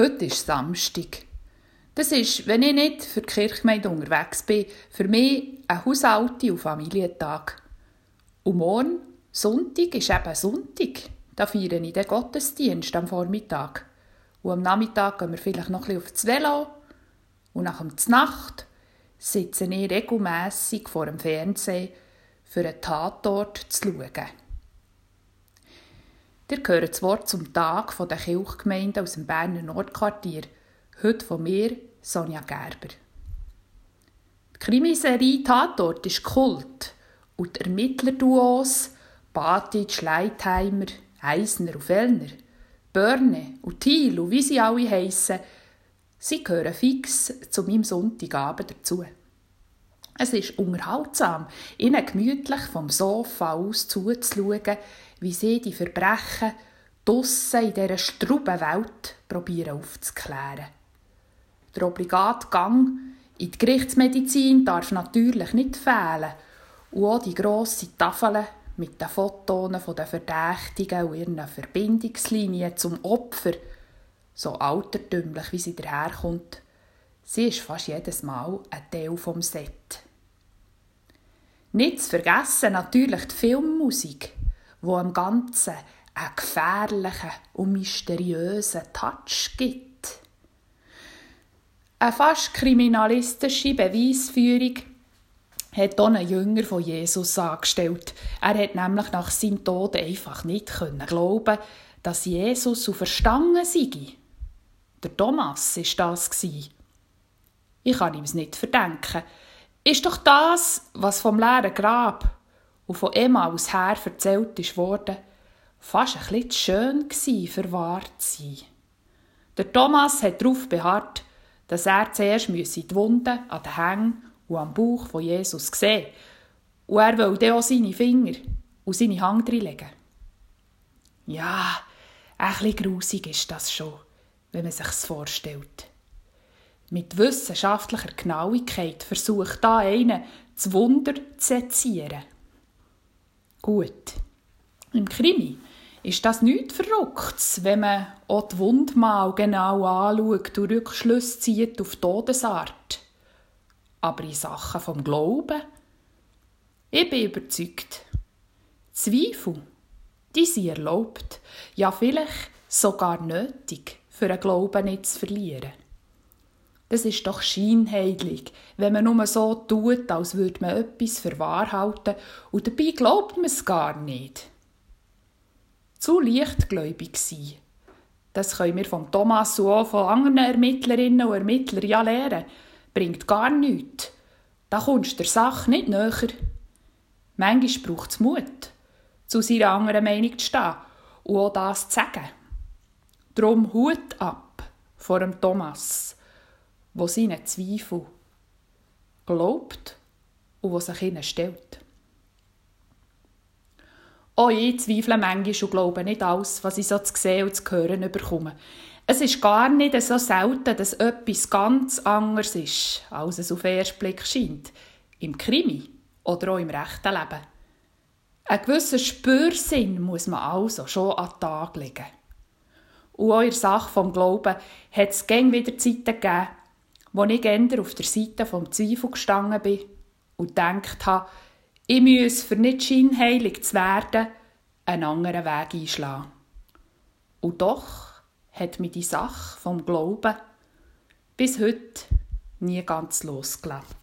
Heute ist Samstag. Das ist, wenn ich nicht für die Kirchgemeinde unterwegs bin, für mich ein Haushalt- und Familientag. Und morgen, Sonntag, ist eben Sonntag. Da feiere ich den Gottesdienst am Vormittag. Und am Nachmittag gehen wir vielleicht noch ein bisschen auf das Velo. Und nach der Nacht sitze ich regelmässig vor dem Fernsehen, für einen Tatort zu schauen. Ihr hört das Wort zum Tag der Kirchgemeinde aus dem Berner Nordquartier. Heute von mir, Sonja Gerber. Die Krimiserie Tatort ist Kult und die Ermittlerduos Batic, Schleitheimer, Eisner und Fellner, Börne und Thiel und wie sie alle heissen, sie gehören fix zu meinem Sonntagabend dazu. Es ist unterhaltsam, ihnen gemütlich vom Sofa aus zuzuschauen, wie sie die Verbrechen draussen in dieser struben Welt probieren aufzuklären. Der obligate Gang in die Gerichtsmedizin darf natürlich nicht fehlen und auch die grosse Tafel mit den Fotos der Verdächtigen und ihren Verbindungslinien zum Opfer, so altertümlich wie sie daherkommt, sie ist fast jedes Mal ein Teil vom Set. Nicht zu vergessen natürlich die Filmmusik, wo am Ganzen einen gefährlichen und mysteriösen Touch gibt. Eine fast kriminalistische Beweisführung hat auch ein Jünger von Jesus angestellt. Er hat nämlich nach seinem Tod einfach nicht können glauben, dass Jesus verstanden sei. Der Thomas war das. Ich kann ihm es nicht verdenken. Ist doch das, was vom leeren Grab und von Emmaus her erzählt worden, fast ein bisschen schön gsi, für wahr zu sein. Der Thomas hat darauf beharrt, dass er zuerst die Wunden an den Hängen und am Bauch von Jesus sehen und er will dann auch seine Finger und seine Hand reinlegen. Ja, ein bisschen grusig ist das schon, wenn man sich's vorstellt. Mit wissenschaftlicher Genauigkeit versucht da einer, das Wunder zu sezieren. Gut. Im Krimi ist das nichts Verrücktes, wenn man auch die Wundmal genau anschaut und Rückschlüsse zieht auf Todesart. Aber in Sachen vom Glauben, ich bin überzeugt, Zweifel, die sind erlaubt, ja vielleicht sogar nötig, für einen Glauben nicht zu verlieren. Das ist doch scheinheilig, wenn man nur so tut, als würde man etwas für wahr halten und dabei glaubt man es gar nicht. Zu leichtgläubig sein. Das können wir von Thomas und auch von anderen Ermittlerinnen und Ermittlern ja lernen. Bringt gar nichts. Da kommst du der Sache nicht näher. Manchmal braucht es Mut, zu seiner anderen Meinung zu stehen und auch das zu sagen. Drum Hut ab vor dem Thomas wo seinen Zweifel glaubt und wo sich ihnen stellt. Auch ich zweifle manchmal und glaube nicht alles, was ich so zu sehen und zu hören bekomme. Es ist gar nicht so selten, dass etwas ganz anderes ist, als es auf den ersten Blick scheint. Im Krimi oder auch im rechten Leben. Ein gewisser Spürsinn muss man also schon an den Tag legen. Und auch in der Sache vom Glauben hat es gäng wieder Zeiten gegeben, wo ich eher auf der Seite vom Zweifel gestanden bin und gedacht habe, ich müsse, für nicht scheinheilig zu werden, einen anderen Weg einschlagen. Und doch hat mich die Sache vom Glauben bis heute nie ganz losgelassen.